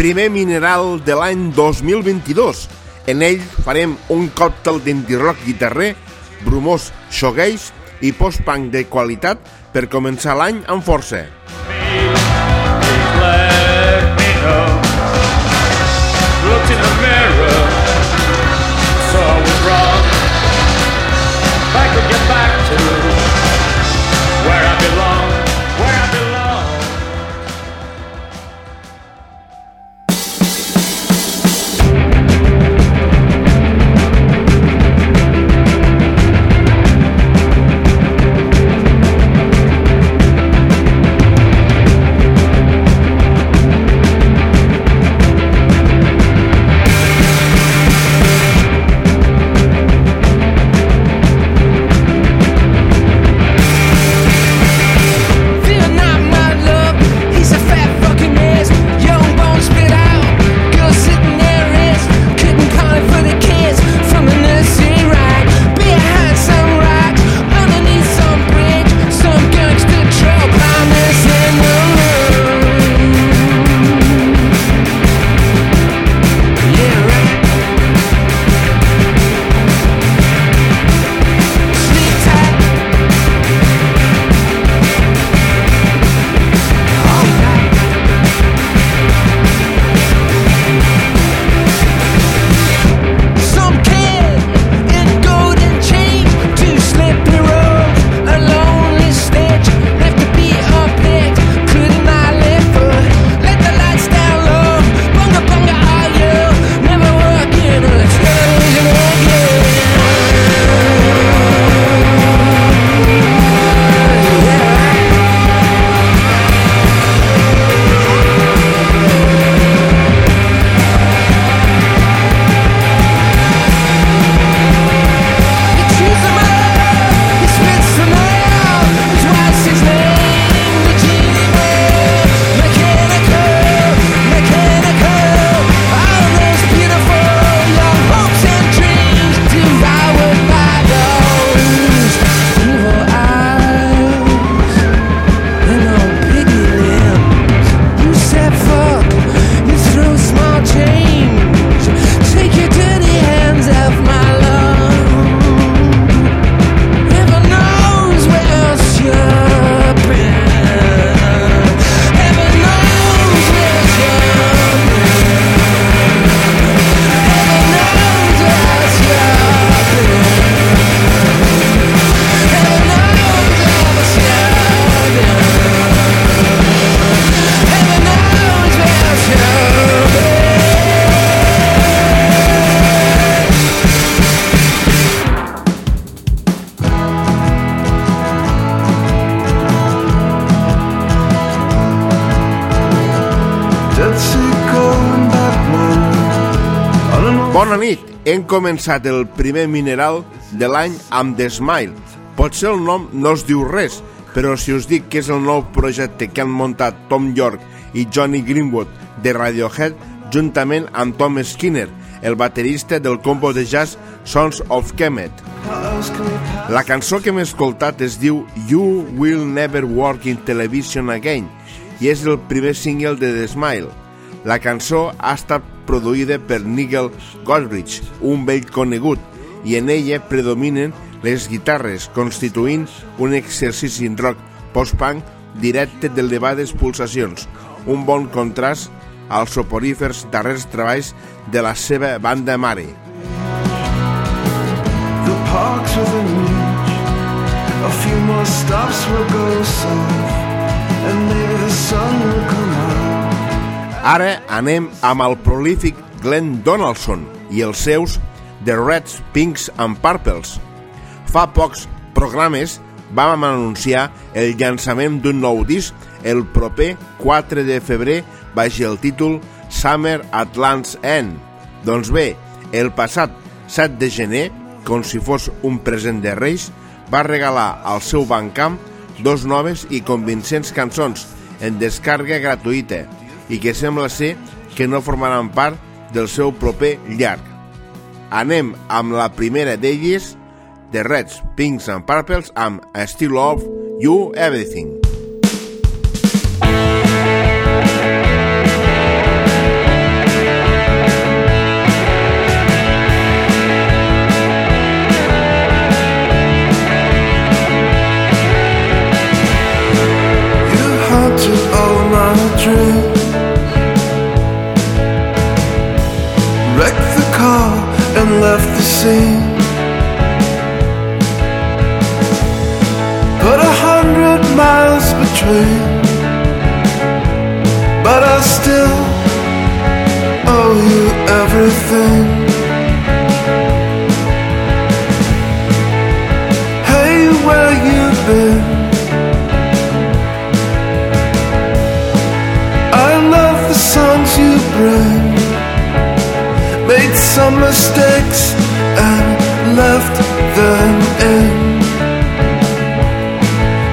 Primer mineral de l'any 2022. En ell farem un còctel d'indie-rock guitarrer, bromós shoegaze i post-punk de qualitat per començar l'any amb força. Començat el primer mineral de l'any amb The Smile. Potser el nom no us diu res, però si us dic que és el nou projecte que han muntat Tom York i Johnny Greenwood de Radiohead juntament amb Tom Skinner, el baterista del combo de jazz Sons of Kemet. La cançó que hem escoltat es diu You Will Never Work in Television Again i és el primer single de The Smile. La cançó ha estat produïda per Nigel Godrich, un vell conegut, i en ella predominen les guitarres, constituint un exercici en rock post-punk directe d'elevades pulsacions, un bon contrast als soporífers darrers treballs de la seva banda mare. The parks within reach A few more stops will go south And maybe the sun will come out Ara anem amb el prolífic Glenn Donaldson i els seus The Reds, Pinks and Purples. Fa pocs programes vam anunciar el llançament d'un nou disc el proper 4 de febrer baix el títol Summer at Land's End. Doncs bé, el passat 7 de gener, com si fos un present de Reis, va regalar al seu bancamp dos noves i convincents cançons en descàrrega gratuïta i que sembla ser que no formaran part del seu proper llarg. Anem amb la primera d'elles, de Reds, Pinks and Purples, amb Still Love You Everything. Seen. Put a hundred miles between, but I still owe you everything. Hey, where you been? I love the songs you bring. Made some mistakes them in.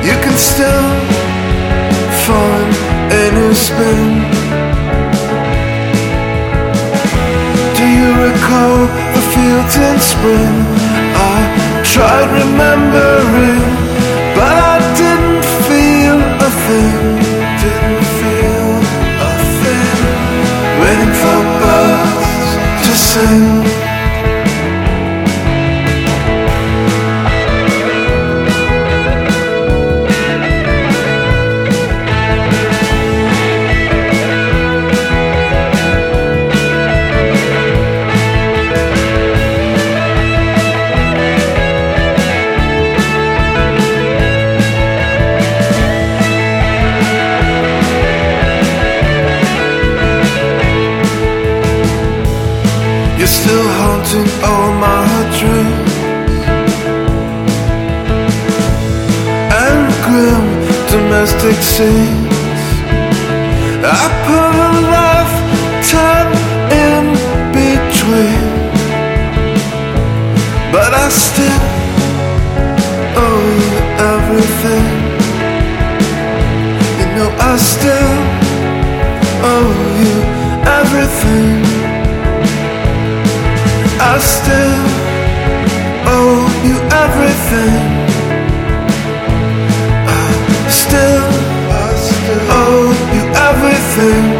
You can still find a new spin. Do you recall the fields in spring? I tried remembering, but I didn't feel a thing. Didn't feel a thing. Waiting for birds to sing. Domestic scenes I put a lifetime in between. But I still owe you everything. You know I still owe you everything. I still owe you everything. Still, I still owe you everything.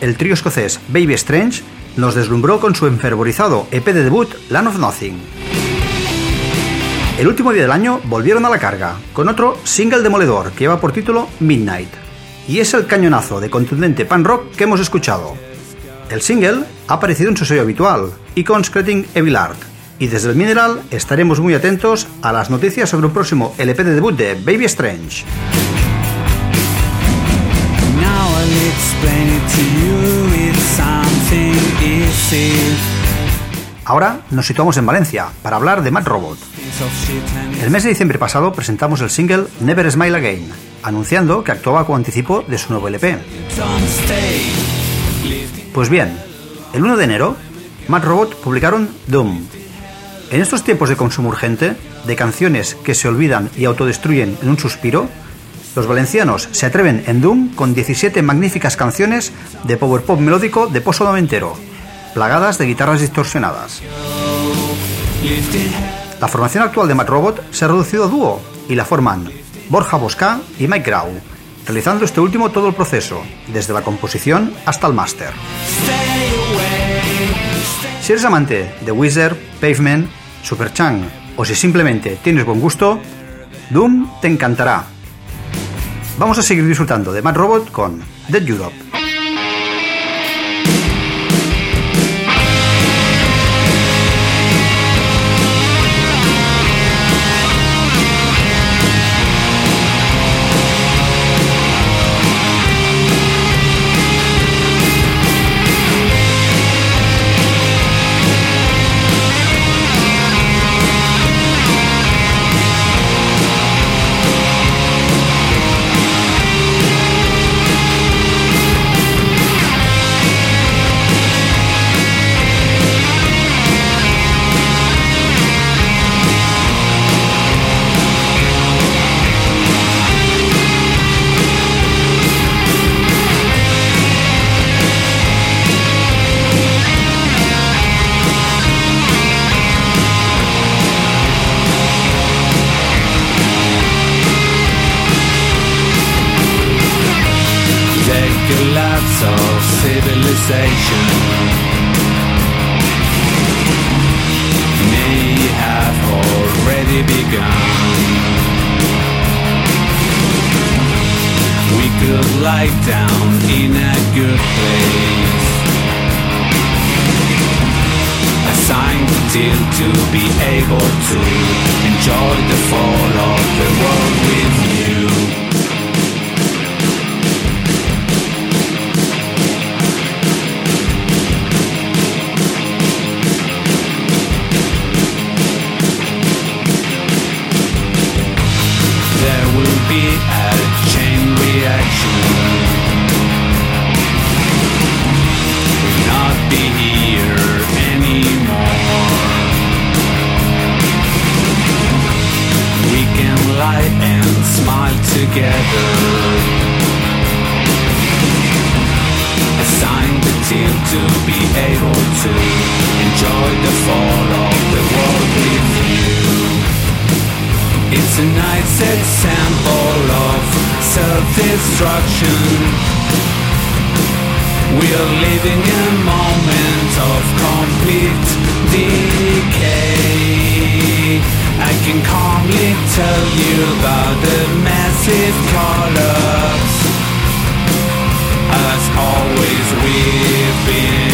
El trío escocés Baby Strange nos deslumbró con su enfervorizado EP de debut Land of Nothing. El último día del año volvieron a la carga, con otro single demoledor que lleva por título Midnight, y es el cañonazo de contundente pan rock que hemos escuchado. El single ha aparecido en su sello habitual, Icons Creating Evil Art, y desde el Mineral estaremos muy atentos a las noticias sobre un próximo LP de debut de Baby Strange. Ahora nos situamos en Valencia para hablar de Mad Robot. El mes de diciembre pasado presentamos el single Never Smile Again, anunciando que actuaba como anticipo de su nuevo LP. Pues bien, el 1 de enero, Mad Robot publicaron Doom. En estos tiempos de consumo urgente, de canciones que se olvidan y autodestruyen en un suspiro, los valencianos se atreven en Doom con 17 magníficas canciones de power pop melódico de pozo noventero, plagadas de guitarras distorsionadas. La formación actual de Mad Robot se ha reducido a dúo y la forman Borja Bosca y Mike Grau, realizando este último todo el proceso, desde la composición hasta el máster. Si eres amante de Wizard, Pavement, Superchang o si simplemente tienes buen gusto, Doom te encantará Vamos a seguir disfrutando de Mad Robot con Dead Europe. destruction. We are living in a moment of complete decay. I can calmly tell you about the massive collapse. As always, we've been.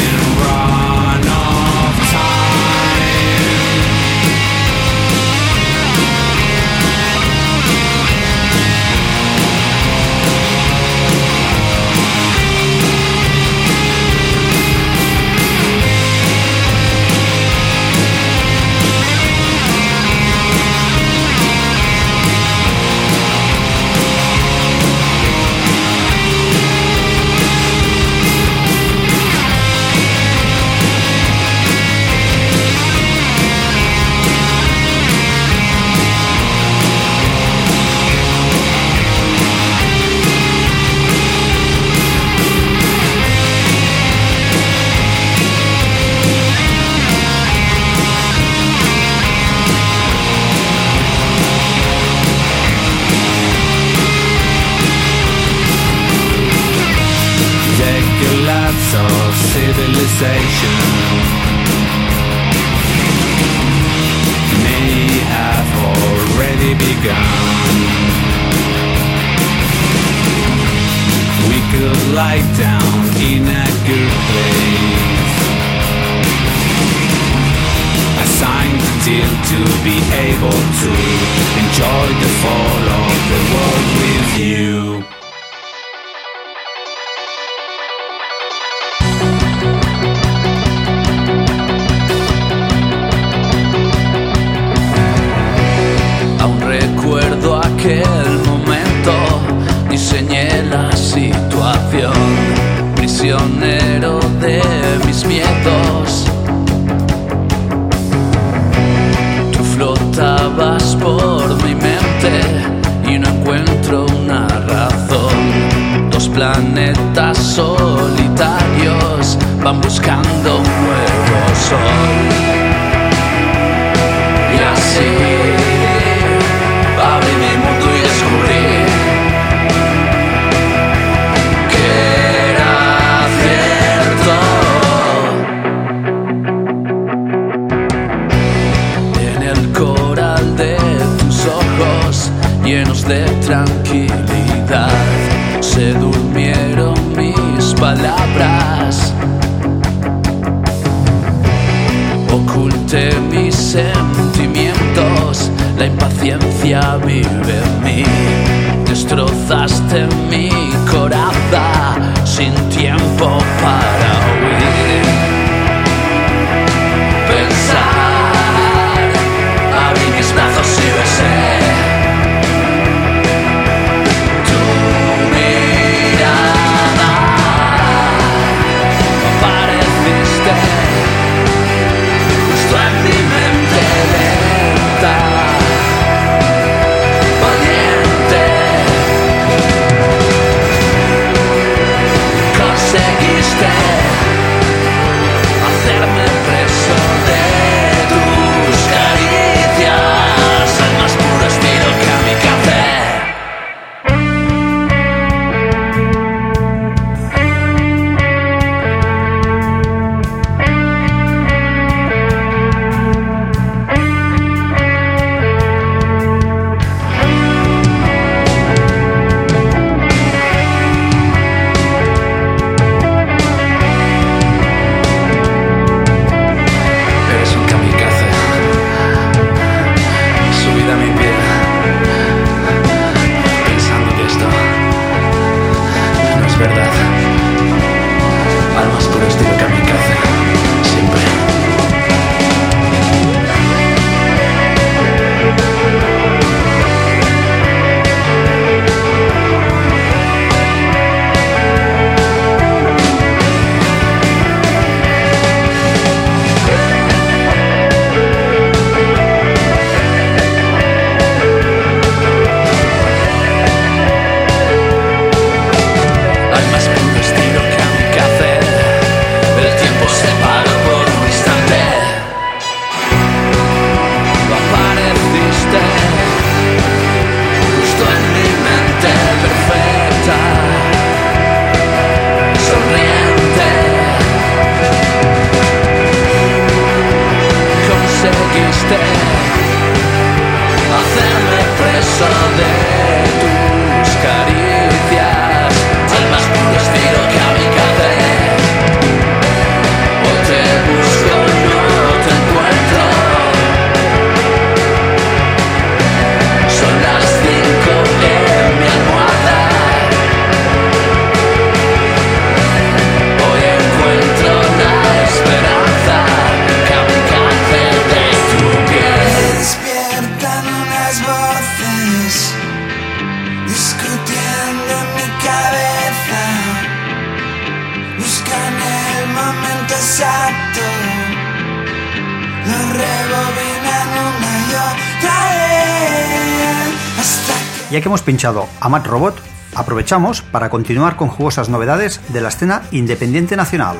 hemos pinchado a Matt Robot, aprovechamos para continuar con jugosas novedades de la escena independiente nacional,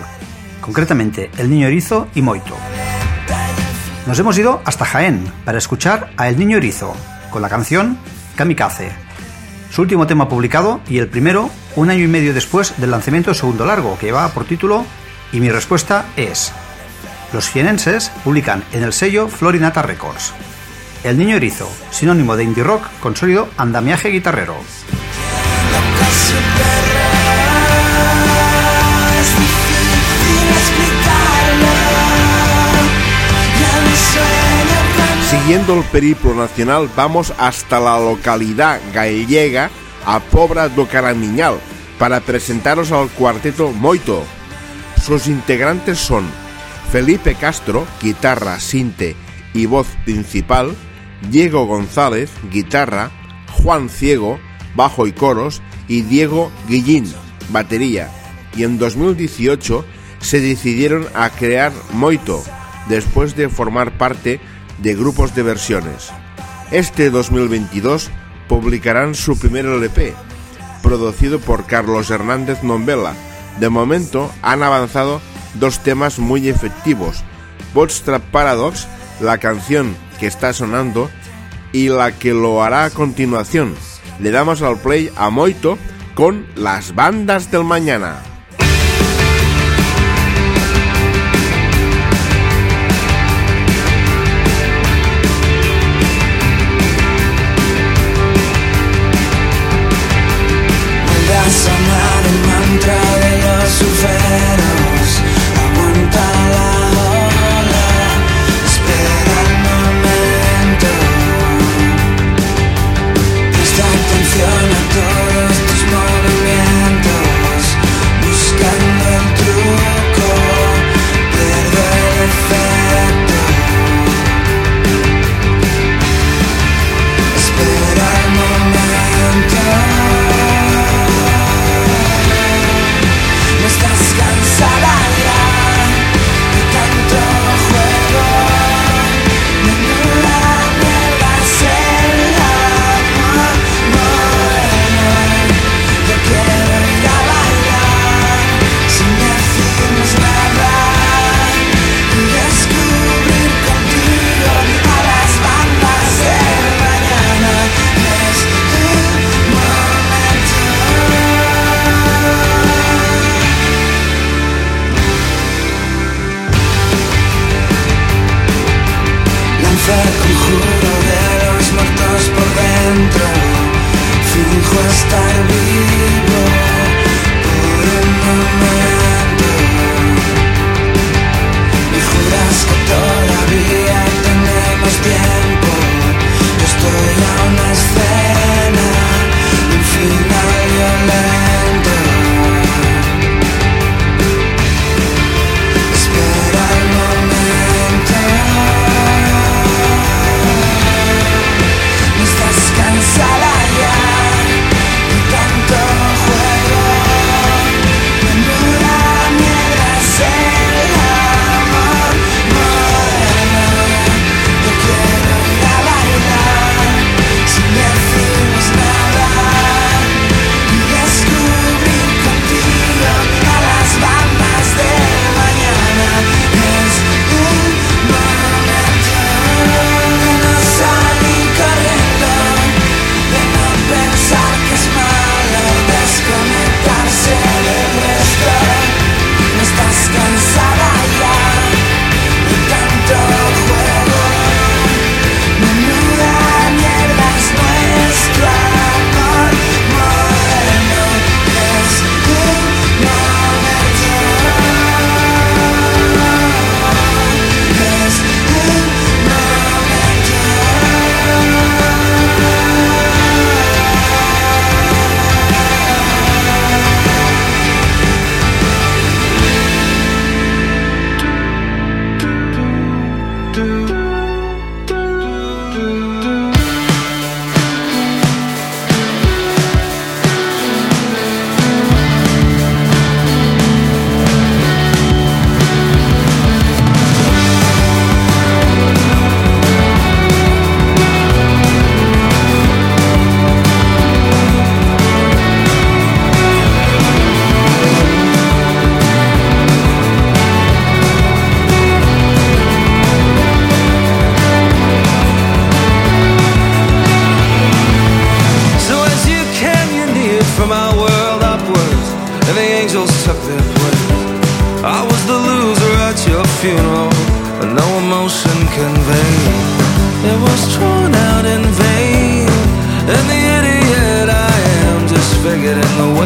concretamente El Niño Erizo y Moito. Nos hemos ido hasta Jaén para escuchar a El Niño Erizo con la canción Kamikaze, su último tema publicado y el primero un año y medio después del lanzamiento de segundo largo que va por título Y mi respuesta es. Los jienenses publican en el sello Florinata Records. El Niño Erizo, sinónimo de indie rock con sólido andamiaje guitarrero. Siguiendo el periplo nacional, vamos hasta la localidad gallega, a Pobra do Caramiñal, para presentaros al cuarteto Moito. Sus integrantes son Felipe Castro, guitarra, sinte y voz principal, Diego González, guitarra, Juan Ciego, bajo y coros, y Diego Guillín, batería. Y en 2018 se decidieron a crear Moito, después de formar parte de grupos de versiones. Este 2022 publicarán su primer LP, producido por Carlos Hernández Nombela. De momento han avanzado dos temas muy efectivos, Bootstrap Paradox, la canción que está sonando, y la que lo hará a continuación. Le damos al play a Moito con las bandas del mañana.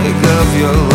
wake of your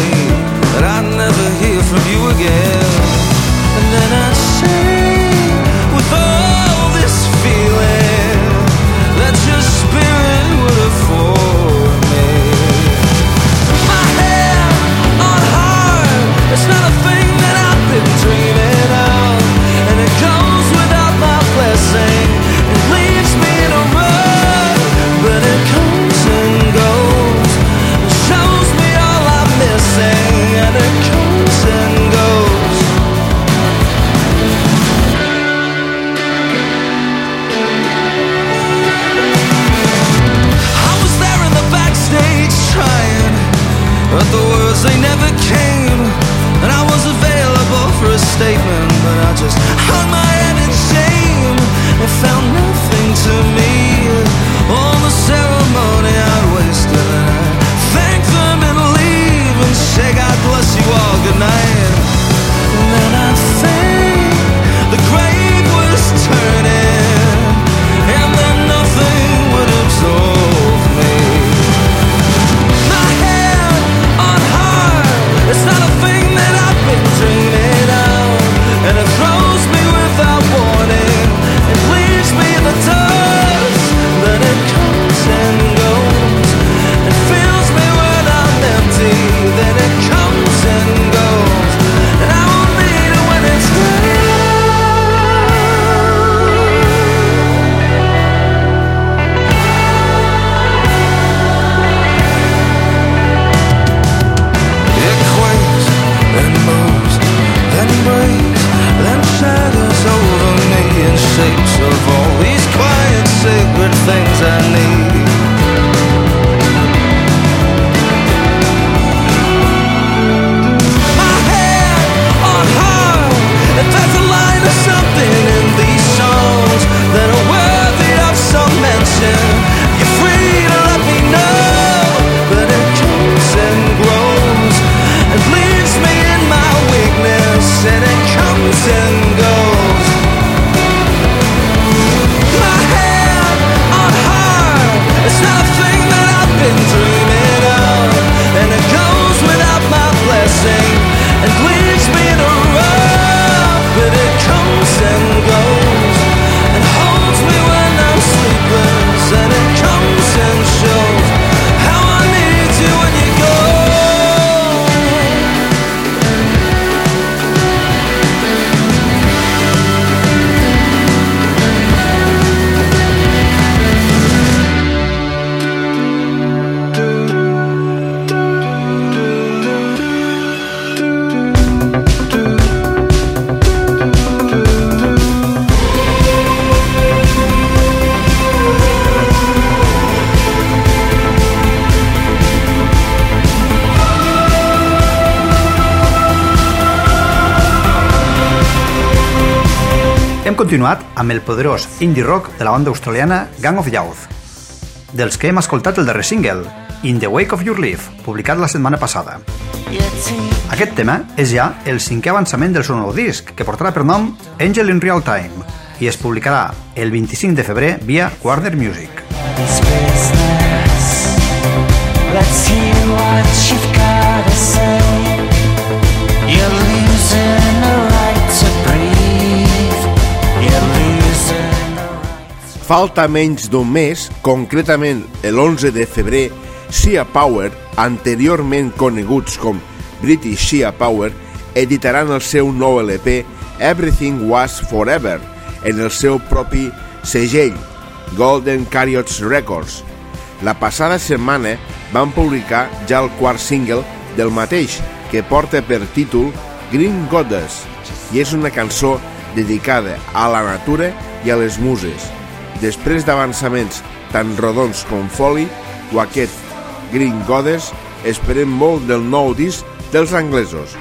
continuat amb el poderós indie rock de la banda australiana Gang of Youth, dels que hem escoltat el darrer single, In the Wake of Your Leaf, publicat la setmana passada. Aquest tema és ja el cinquè avançament del seu nou disc, que portarà per nom Angel in Real Time, i es publicarà el 25 de febrer via Warner Music. Let's hear what you've got to say Falta menys d'un mes, concretament l'11 de febrer, Sea Power, anteriorment coneguts com British Sea Power, editaran el seu nou LP Everything Was Forever en el seu propi segell, Golden Carriots Records. La passada setmana van publicar ja el quart single del mateix, que porta per títol Green Goddess, i és una cançó dedicada a la natura i a les muses. Després d'avançaments tan rodons com Foley, aquest Green Goddess, esperem molt del nou disc dels anglesos.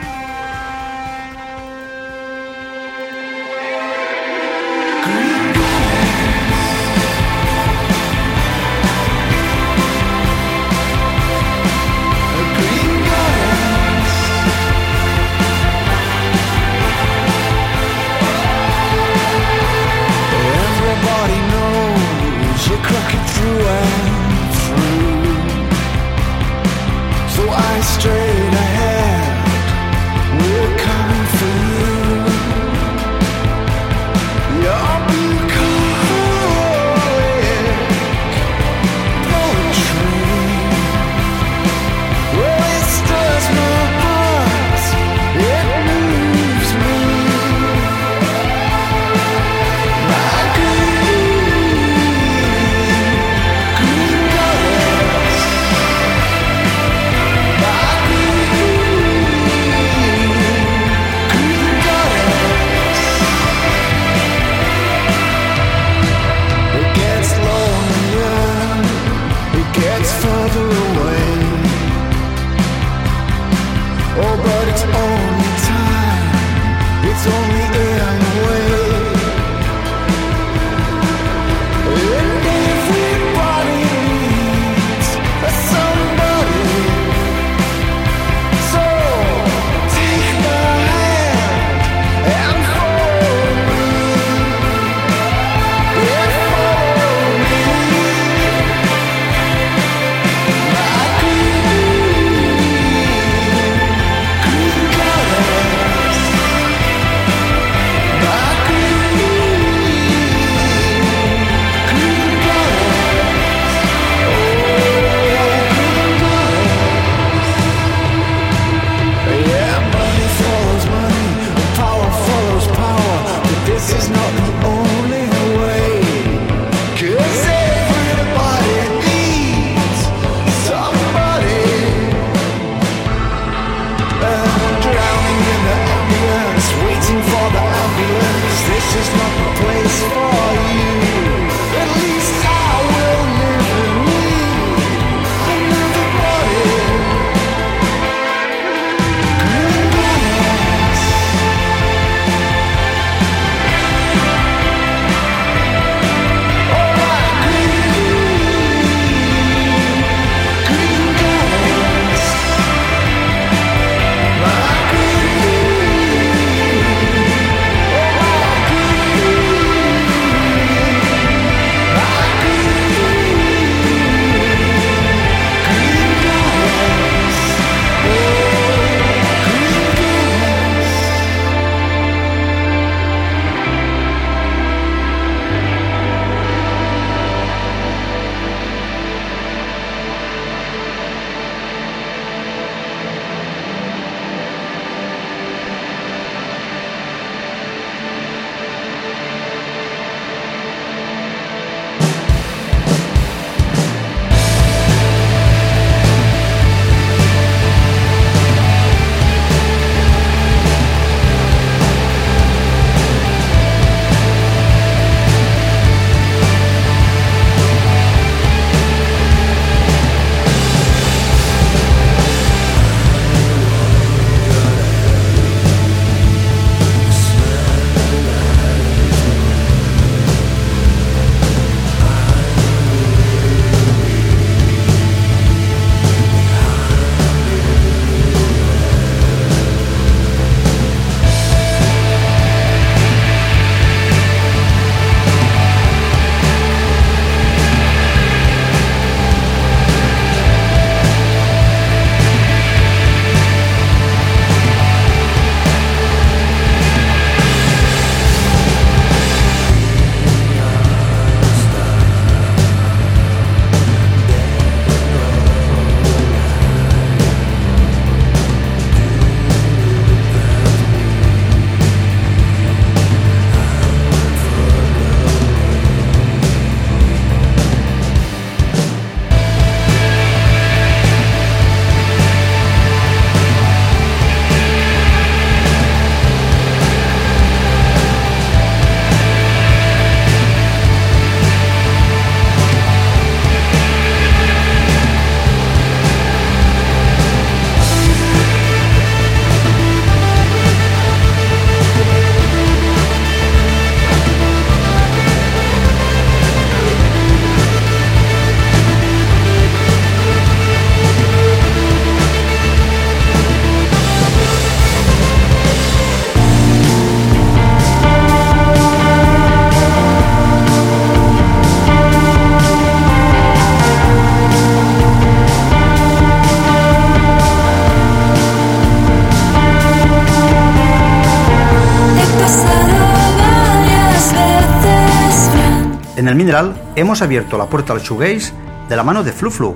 Hemos abierto la puerta al shoegaze de la mano de Flu Flu,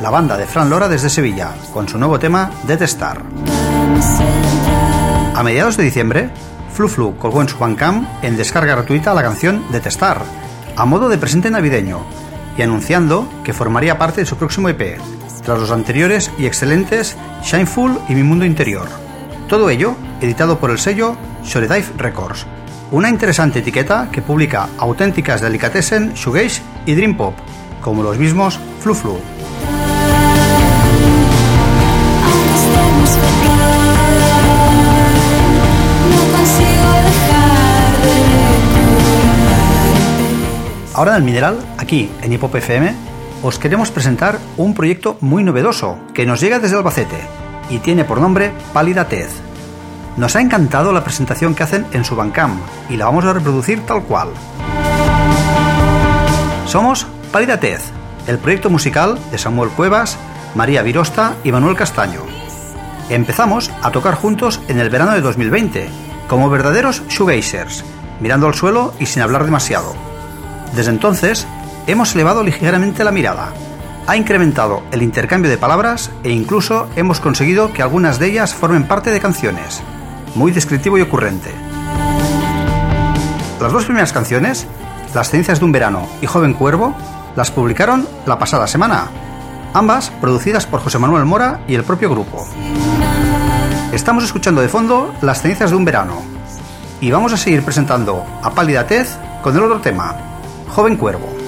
la banda de Fran Lora desde Sevilla, con su nuevo tema Detestar. A mediados de diciembre, Flu Flu colgó en su Bandcamp en descarga gratuita la canción Detestar, a modo de presente navideño, y anunciando que formaría parte de su próximo EP, tras los anteriores y excelentes Shineful y Mi Mundo Interior. Todo ello editado por el sello Shoredive Records, una interesante etiqueta que publica auténticas delicatessen, shoegaze y dream pop, como los mismos Flu Flu. Ahora en el Mineral, aquí en Hipop FM, os queremos presentar un proyecto muy novedoso que nos llega desde Albacete y tiene por nombre Pálida Tez. Nos ha encantado la presentación que hacen en su Bancam y la vamos a reproducir tal cual. Somos Pálida Tez, el proyecto musical de Samuel Cuevas, María Virosta y Manuel Castaño. Empezamos a tocar juntos en el verano de 2020, como verdaderos shoegazers, mirando al suelo y sin hablar demasiado. Desde entonces, hemos elevado ligeramente la mirada, ha incrementado el intercambio de palabras e incluso hemos conseguido que algunas de ellas formen parte de canciones. Muy descriptivo y ocurrente. Las dos primeras canciones, Las cenizas de un verano y Joven Cuervo, las publicaron la pasada semana, ambas producidas por José Manuel Mora y el propio grupo. Estamos escuchando de fondo Las cenizas de un verano y vamos a seguir presentando a Pálida Tez con el otro tema, Joven Cuervo.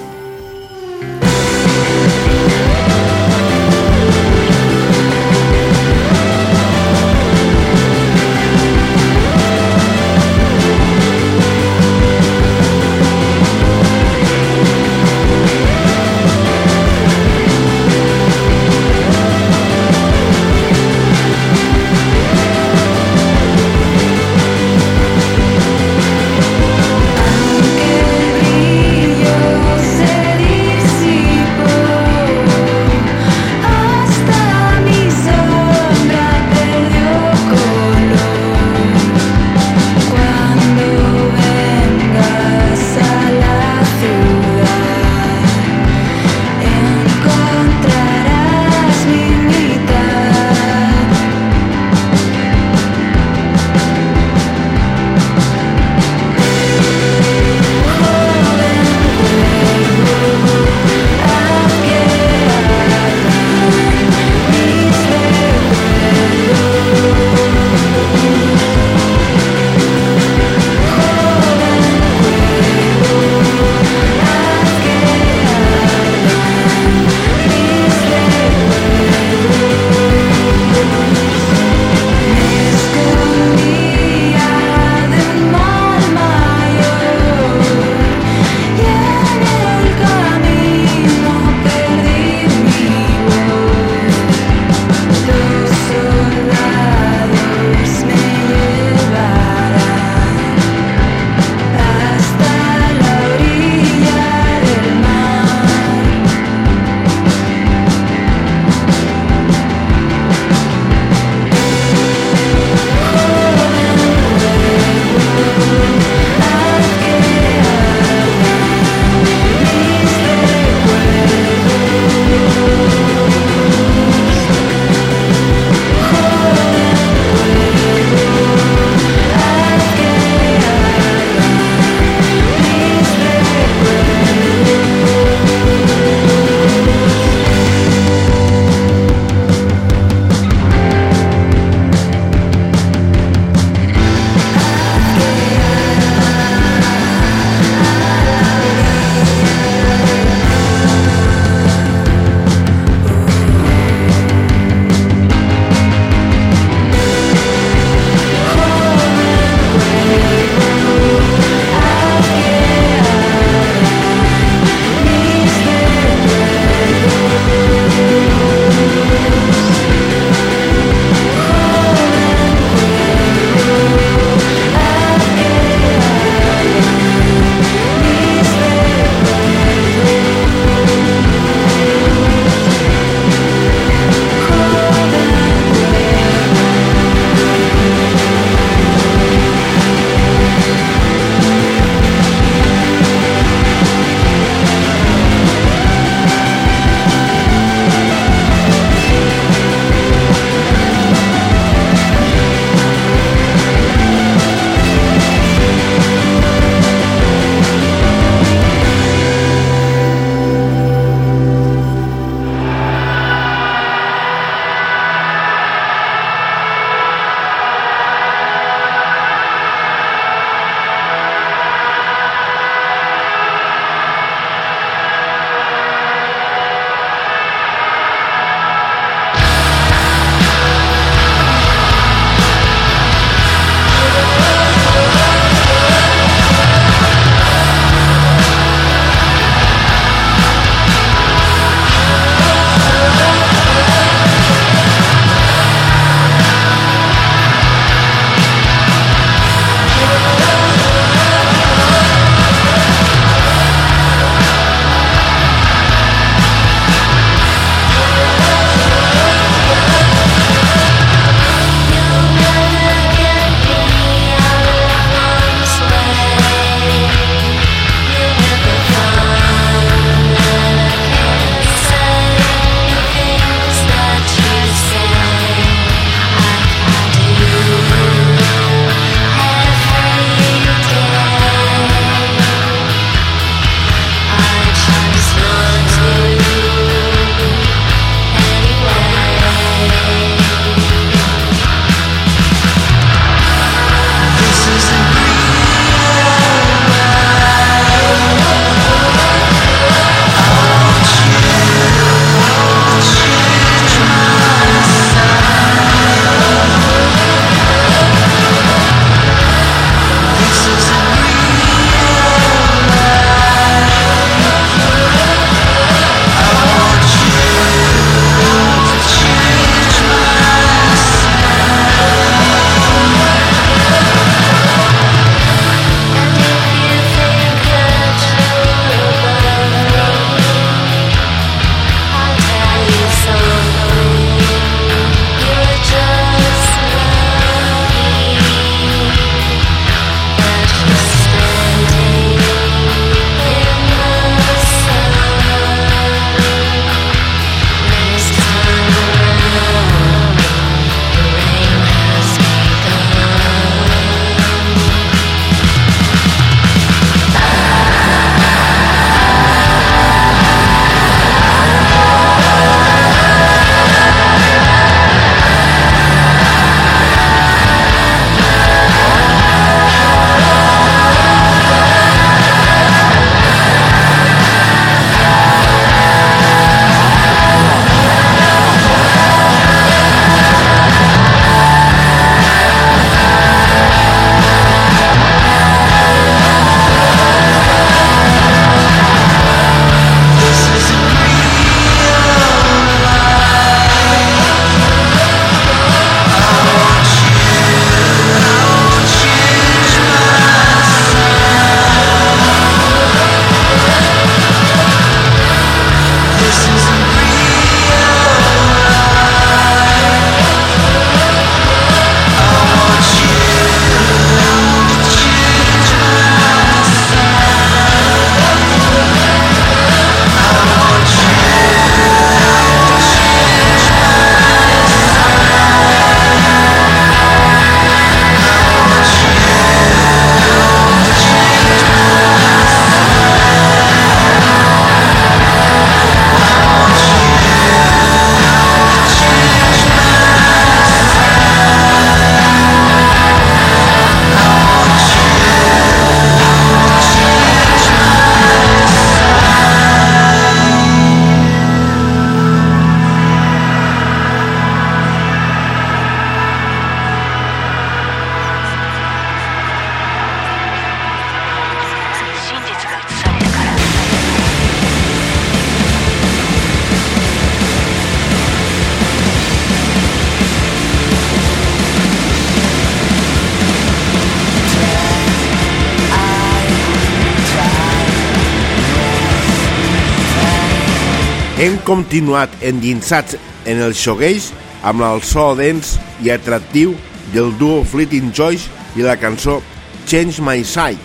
Continuat endinsats en el shoegaze amb el so dens i atractiu del duo Fleeting Joyce i la cançó Change My Side.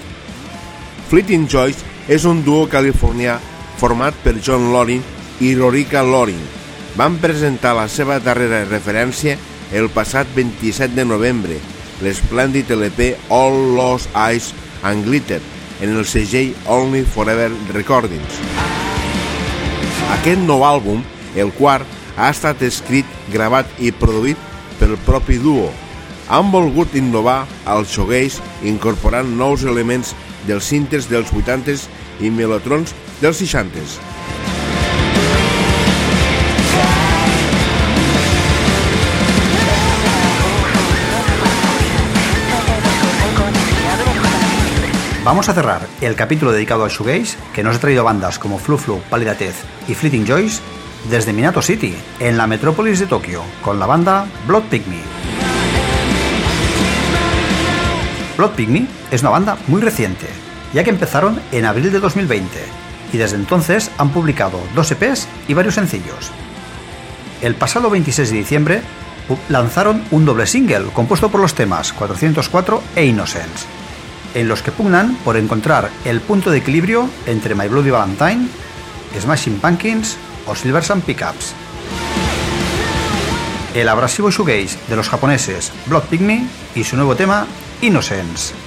Fleeting Joyce és un duo californià format per John Loring i Rorica Loring. Van presentar la seva darrera referència el passat 27 de novembre, l'esplèndid LP All Lost Eyes and Glitter, en el segell Only Forever Recordings. Aquest nou àlbum, el quart, ha estat escrit, gravat i produït pel propi duo. Han volgut innovar al shoegaze incorporant nous elements dels cintes dels 80s i melotrons dels 60s. Vamos a cerrar el capítulo dedicado al shoegaze, que nos ha traído bandas como Flu Flu, Pálida Tez y Fleeting Joyce, desde Minato City, en la metrópolis de Tokio, con la banda Blood Pygmy. Blood Pygmy es una banda muy reciente, ya que empezaron en abril de 2020, y desde entonces han publicado dos EPs y varios sencillos. El pasado 26 de diciembre lanzaron un doble single compuesto por los temas 404 e Innocence, en los que pugnan por encontrar el punto de equilibrio entre My Bloody Valentine, Smashing Pumpkins o Silver Sun Pickups. El abrasivo shoegaze de los japoneses Blood Pygmy y su nuevo tema Innocence.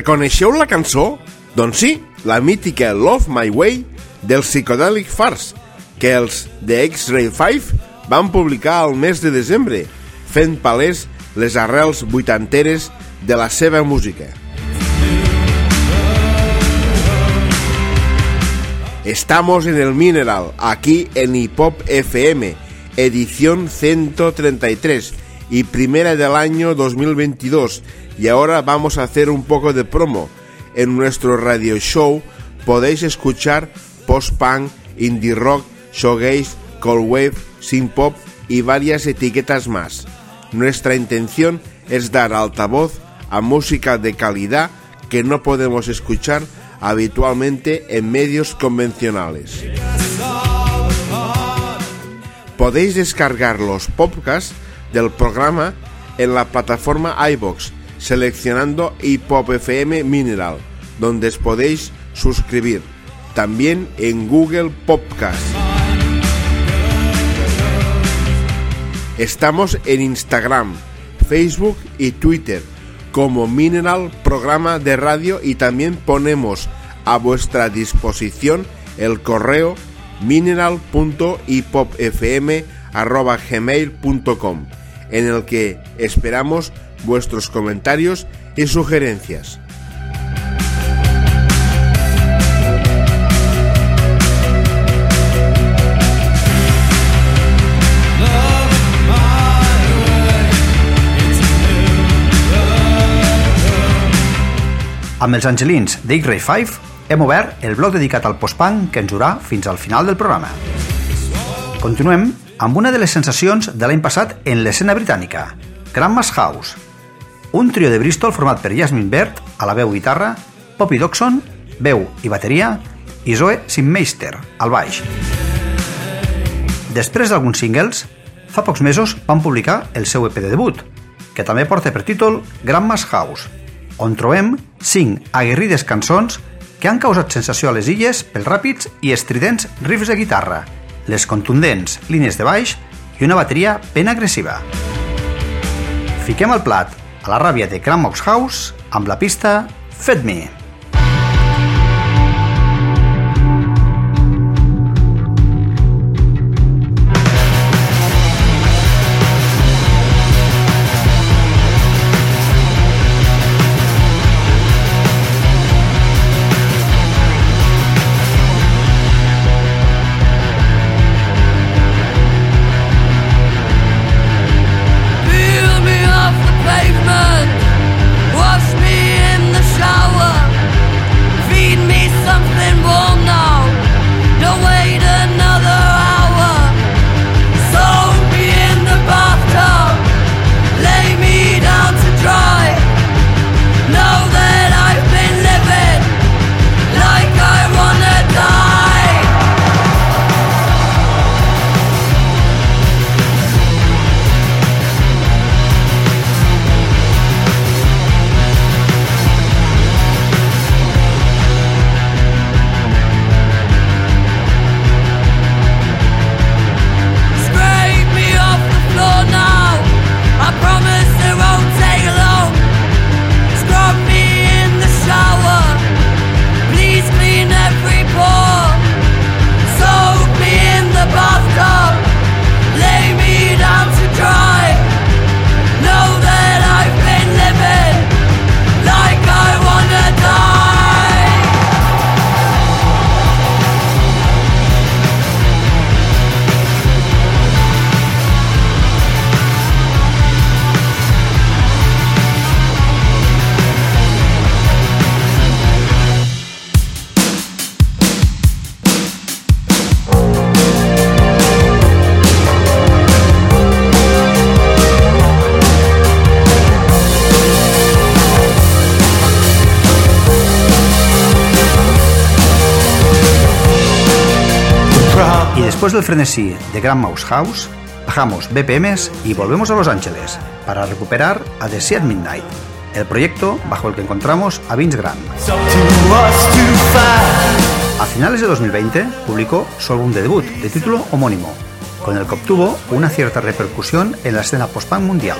Reconeixeu la cançó? Doncs sí, la mítica Love My Way del Psychedelic Farce, que els de X-Ray 5 van publicar al mes de desembre, fent palès les arrels vuitanteres de la seva música. Estamos en el Mineral, aquí en Hip Hop FM, edición 133 y primera del año 2022. Y ahora vamos a hacer un poco de promo. En nuestro radio show podéis escuchar post-punk, indie rock, showgaze, cold wave, synth pop y varias etiquetas más. Nuestra intención es dar altavoz a música de calidad que no podemos escuchar habitualmente en medios convencionales. Podéis descargar los podcasts del programa en la plataforma iBox seleccionando Hip Hop FM Mineral, donde os podéis suscribir. También en Google Podcast. Estamos en Instagram, Facebook y Twitter como Mineral Programa de Radio y también ponemos a vuestra disposición el correo mineral.hipopfm.gmail.com en el que esperamos vuestros comentarios y sugerencias. Amb els angelins d'X-Ray 5 hem obert el blog dedicat al postpunk que ens durà fins al final del programa. Continuem amb una de les sensacions de l'any passat en l'escena britànica, Grandma's House, un trio de Bristol format per Jasmine Bert a la veu guitarra, Poppy Doxon, veu i bateria, i Zoe Simmeister, al baix. Després d'alguns singles, fa pocs mesos van publicar el seu EP de debut, que també porta per títol Grandma's House, on trobem cinc aguerrides cançons que han causat sensació a les illes pels ràpids i estridents riffs de guitarra, les contundents línies de baix i una bateria ben agressiva. Fiquem al plat a la ràbia de Cramox House amb la pista Fed Me. frenesí de Grand Mouse House, bajamos BPMs y volvemos a Los Ángeles para recuperar a The Sea at Midnight, el proyecto bajo el que encontramos a Vince Grant. A finales de 2020 publicó su álbum de debut de título homónimo, con el que obtuvo una cierta repercusión en la escena post-punk mundial.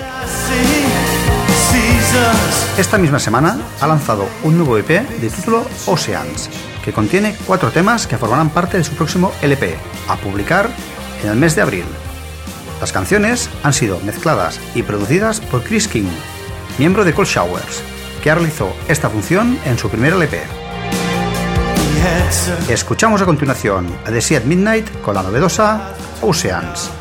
Esta misma semana ha lanzado un nuevo EP de título Oceans, que contiene cuatro temas que formarán parte de su próximo LP, a publicar en el mes de abril. Las canciones han sido mezcladas y producidas por Chris King, miembro de Cold Showers, que realizó esta función en su primer LP. Escuchamos a continuación a The Sea at Midnight con la novedosa Oceans.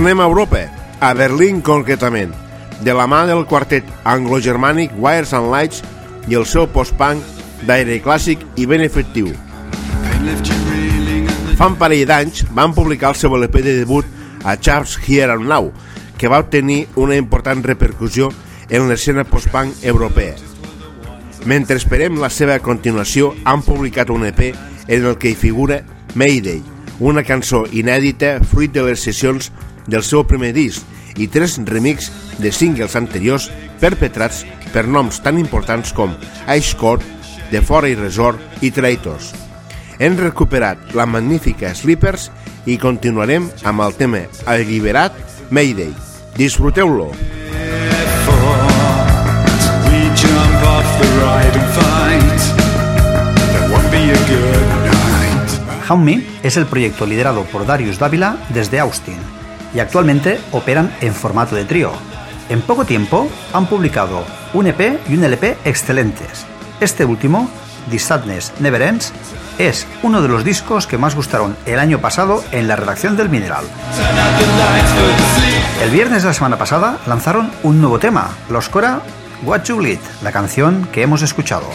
Tornem a Europa, a Berlín concretament, de la mà del quartet anglo-germànic Wires and Lights i el seu post-punk d'aire clàssic i ben efectiu. Fa un parell d'anys van publicar el seu LP de debut a Charles Here and Now, que va obtenir una important repercussió en l'escena post-punk europea. Mentre esperem la seva continuació, han publicat un EP en el que hi figura Mayday, una cançó inèdita fruit de les sessions del seu primer disc i tres remix de singles anteriors perpetrats per noms tan importants com Ice Court, The Foray Resort i Traitors. Hem recuperat la magnífica Sleepers i continuarem amb el tema alliberat Mayday. Disfruteu-lo! Jump off the ride and fight. That won't be a good night. Haunt Me es el proyecto liderado por Darius Dávila desde Austin y actualmente operan en formato de trío. En poco tiempo han publicado un EP y un LP excelentes. Este último, The Sadness Never Ends, es uno de los discos que más gustaron el año pasado en la redacción del Mineral. El viernes de la semana pasada lanzaron un nuevo tema, los Cora What You Bleed, la canción que hemos escuchado.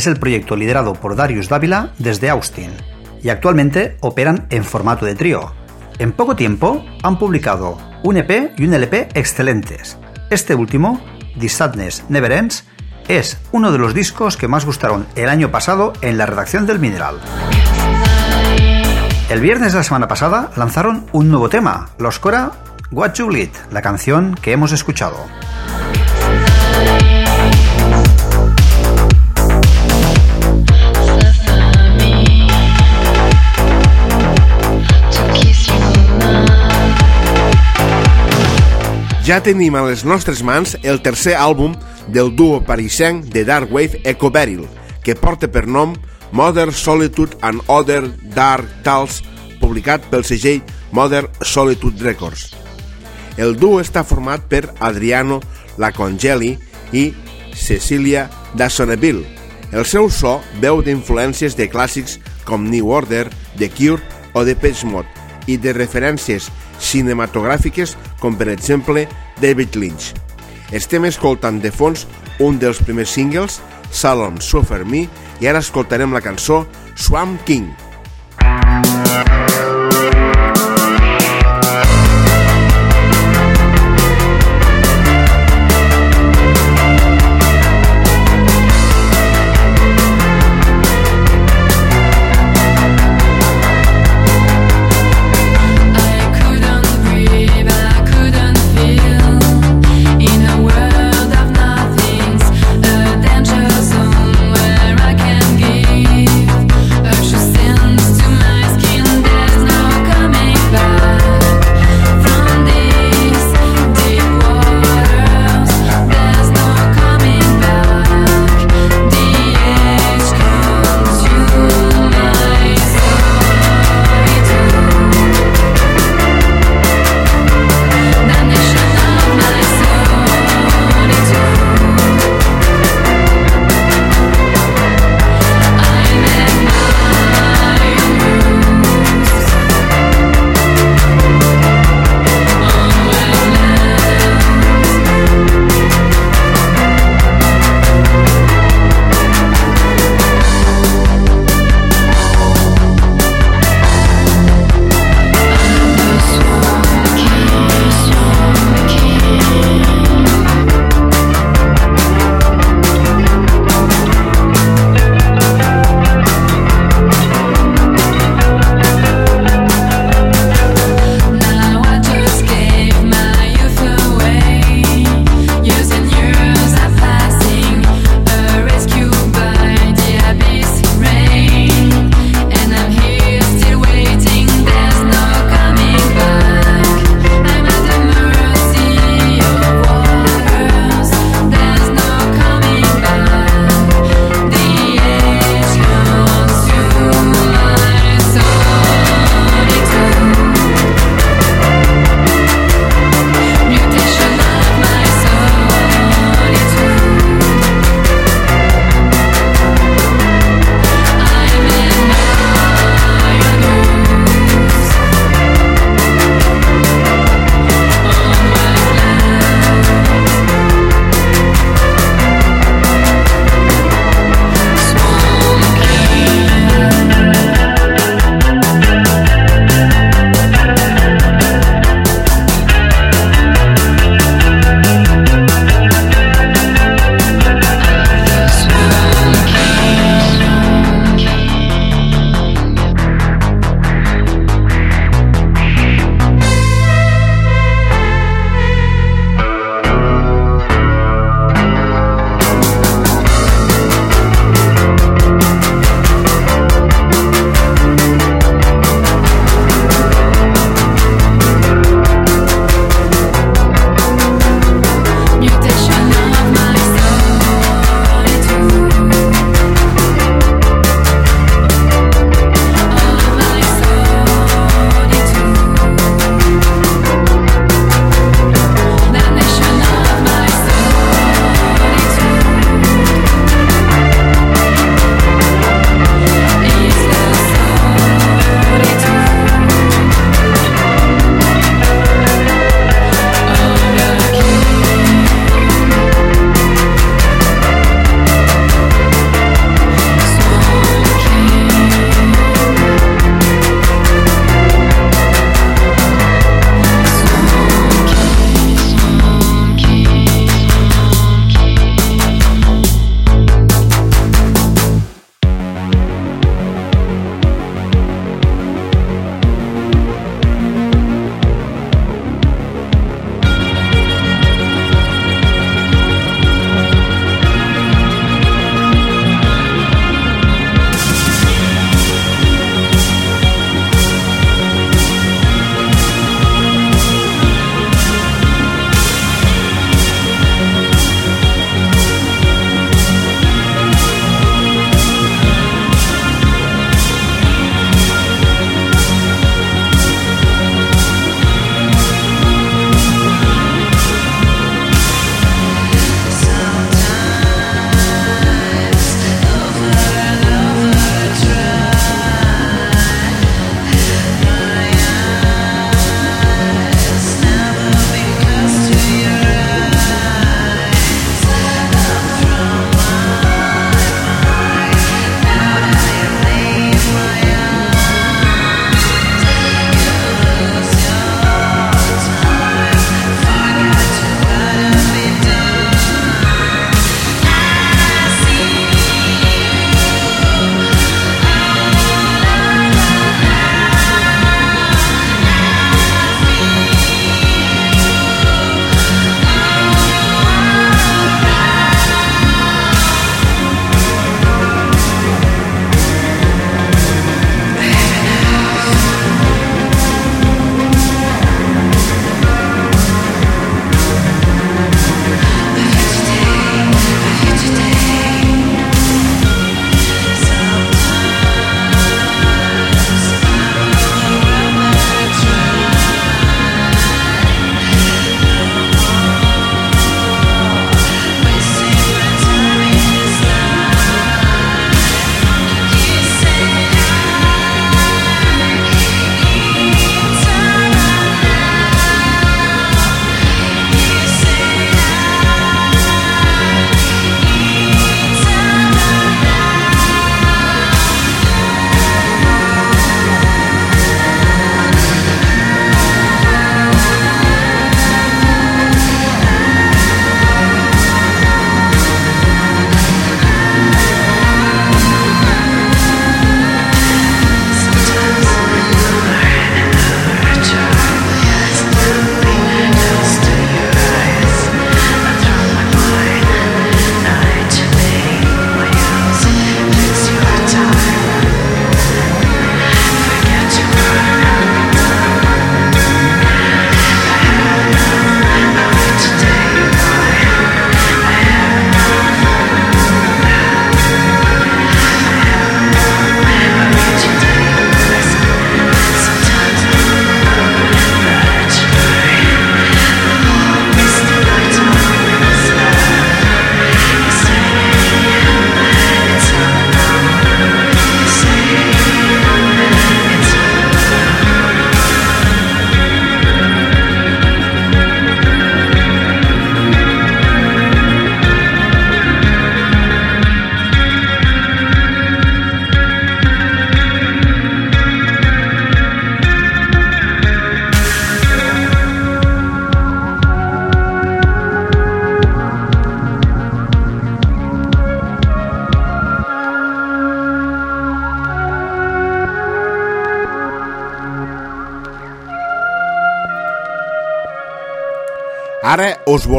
Es el proyecto liderado por Darius Dávila desde Austin y actualmente operan en formato de trío. En poco tiempo han publicado un EP y un LP excelentes. Este último, The Sadness Never Ends, es uno de los discos que más gustaron el año pasado en la redacción del Mineral. El viernes de la semana pasada lanzaron un nuevo tema, los Cora What You Bleed, la canción que hemos escuchado. Ja tenim a les nostres mans el tercer àlbum del duo parisenc de Dark Wave Echo Beryl, que porta per nom Mother Solitude and Other Dark Tales, publicat pel segell Mother Solitude Records. El duo està format per Adriano Lacongeli i Cecilia Dassoneville. El seu so veu d'influències de clàssics com New Order, The Cure o The Page Mode i de referències cinematogràfiques com per exemple David Lynch. Estem escoltant de fons un dels primers singles, Salon Suffer Me, i ara escoltarem la cançó Swamp King.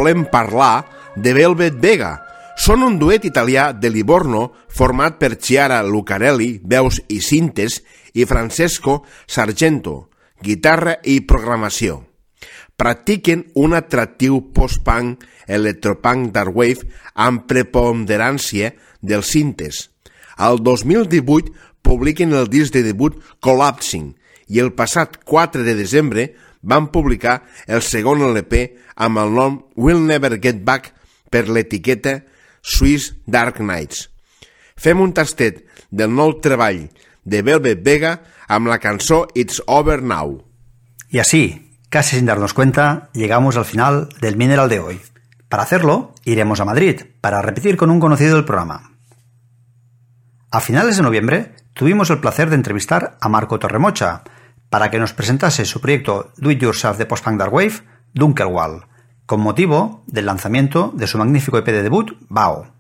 Volem parlar de Velvet Vega. Són un duet italià de Livorno format per Chiara Lucarelli, veus i cintes, i Francesco Sargento, guitarra i programació. Practiquen un atractiu post-punk electropunk dark wave amb preponderància dels cintes. Al 2018 publiquen el disc de debut Collapsing i el passat 4 de desembre van publicar el segon LP amb el nom We'll Never Get Back per l'etiqueta Swiss Dark Nights. Fem un tastet del nou treball de Velvet Vega amb la cançó It's Over Now. Y así, casi sin darnos cuenta, llegamos al final del Mineral de hoy. Para hacerlo, iremos a Madrid, para repetir con un conocido del programa. A finales de noviembre, tuvimos el placer de entrevistar a Marco Torremocha, para que nos presentase su proyecto Do It Yourself de Post-Punk Dark Wave, Dunkelwall, con motivo del lanzamiento de su magnífico EP de debut, Bao.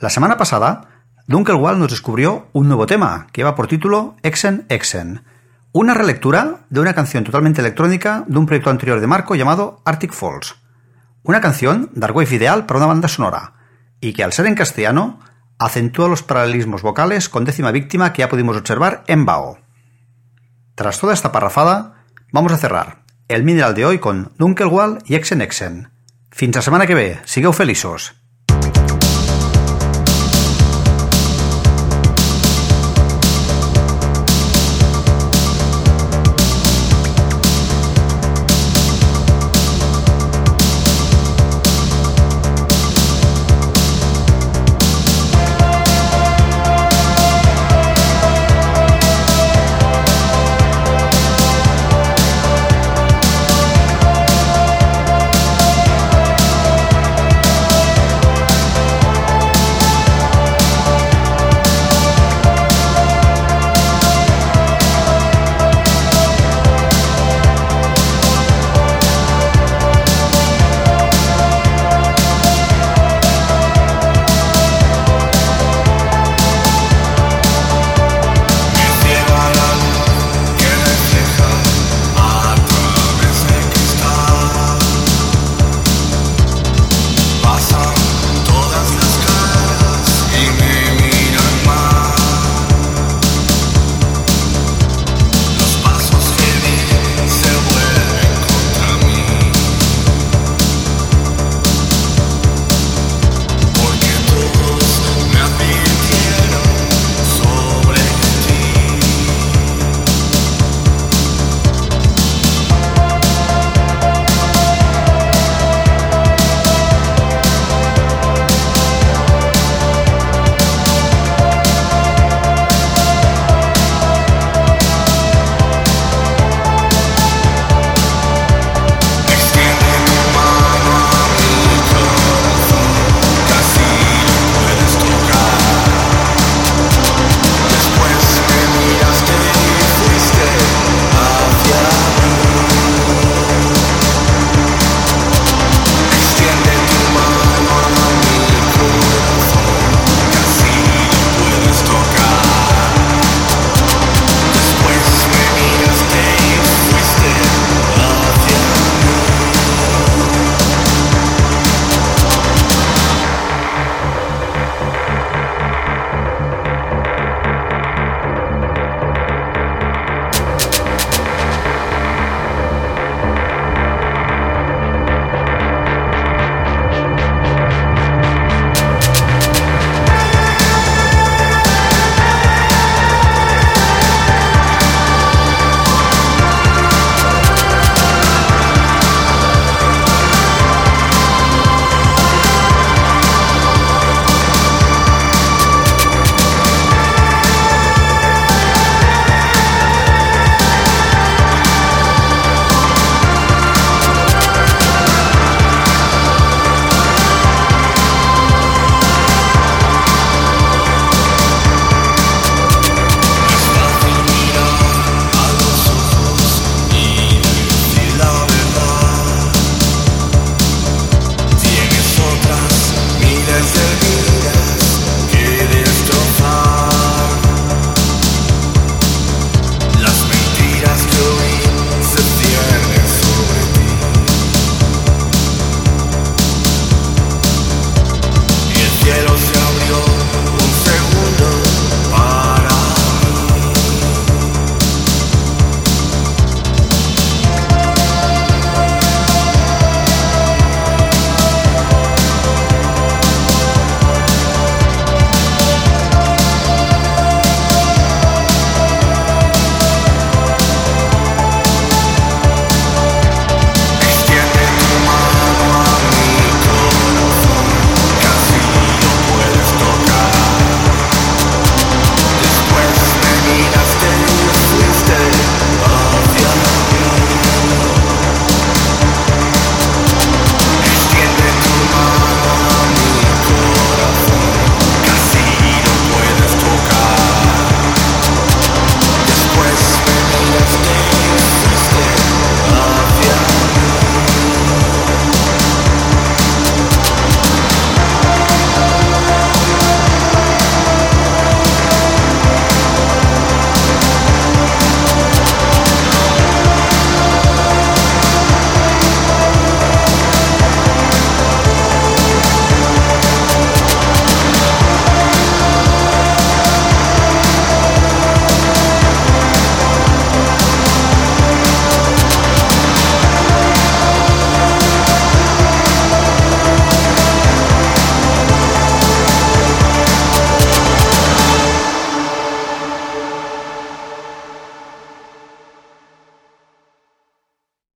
La semana pasada, Dunkelwall nos descubrió un nuevo tema que lleva por título Exen Exen, una relectura de una canción totalmente electrónica de un proyecto anterior de Marco llamado Arctic Falls. Una canción dark wave ideal para una banda sonora, y que al ser en castellano acentúa los paralelismos vocales con décima víctima que ya pudimos observar en Bao. Tras toda esta parrafada, vamos a cerrar el mineral de hoy con Dunkelwall i Exen Exen. Fins la setmana que ve, sigueu feliços!